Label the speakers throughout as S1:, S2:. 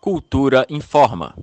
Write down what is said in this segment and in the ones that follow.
S1: Cultura informa.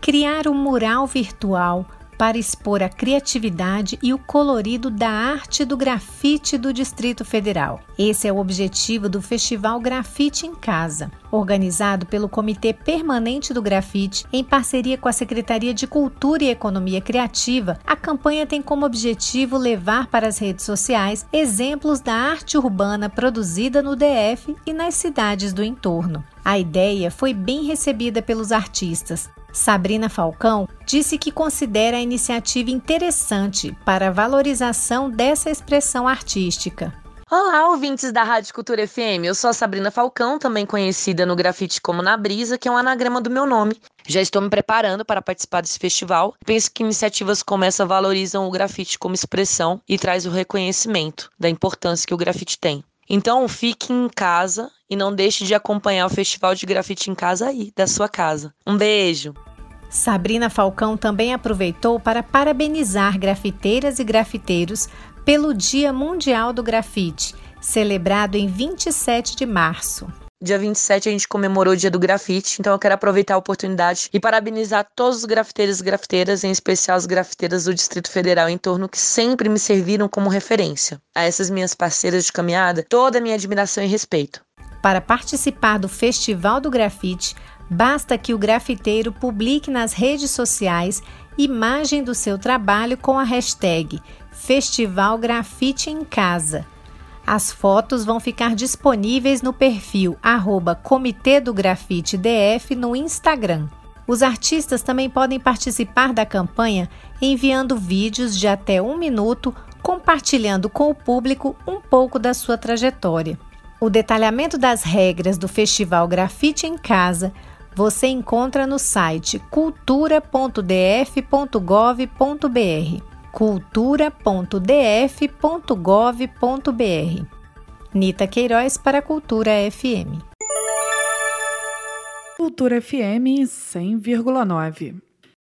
S2: Criar um mural virtual para expor a criatividade e o colorido da arte do grafite do Distrito Federal. Esse é o objetivo do Festival Grafite em Casa, organizado pelo Comitê Permanente do Grafite em parceria com a Secretaria de Cultura e Economia Criativa. A campanha tem como objetivo levar para as redes sociais exemplos da arte urbana produzida no DF e nas cidades do entorno. A ideia foi bem recebida pelos artistas, Sabrina Falcão disse que considera a iniciativa interessante para a valorização dessa expressão artística.
S3: Olá, ouvintes da Rádio Cultura FM. Eu sou a Sabrina Falcão, também conhecida no grafite como Na Brisa, que é um anagrama do meu nome. Já estou me preparando para participar desse festival. Penso que iniciativas como essa valorizam o grafite como expressão e traz o reconhecimento da importância que o grafite tem. Então, fique em casa e não deixe de acompanhar o Festival de Grafite em Casa aí, da sua casa. Um beijo!
S2: Sabrina Falcão também aproveitou para parabenizar grafiteiras e grafiteiros pelo Dia Mundial do Grafite, celebrado em 27 de março.
S3: Dia 27 a gente comemorou o Dia do Grafite, então eu quero aproveitar a oportunidade e parabenizar todos os grafiteiros e grafiteiras, em especial as grafiteiras do Distrito Federal em torno que sempre me serviram como referência. A essas minhas parceiras de caminhada, toda a minha admiração e respeito.
S2: Para participar do Festival do Grafite, basta que o grafiteiro publique nas redes sociais imagem do seu trabalho com a hashtag Festival Grafite em Casa. As fotos vão ficar disponíveis no perfil arroba Comitê do Grafite DF no Instagram. Os artistas também podem participar da campanha enviando vídeos de até um minuto, compartilhando com o público um pouco da sua trajetória. O detalhamento das regras do Festival Grafite em Casa você encontra no site cultura.df.gov.br. cultura.df.gov.br. Nita Queiroz para a Cultura FM.
S4: Cultura FM 100,9.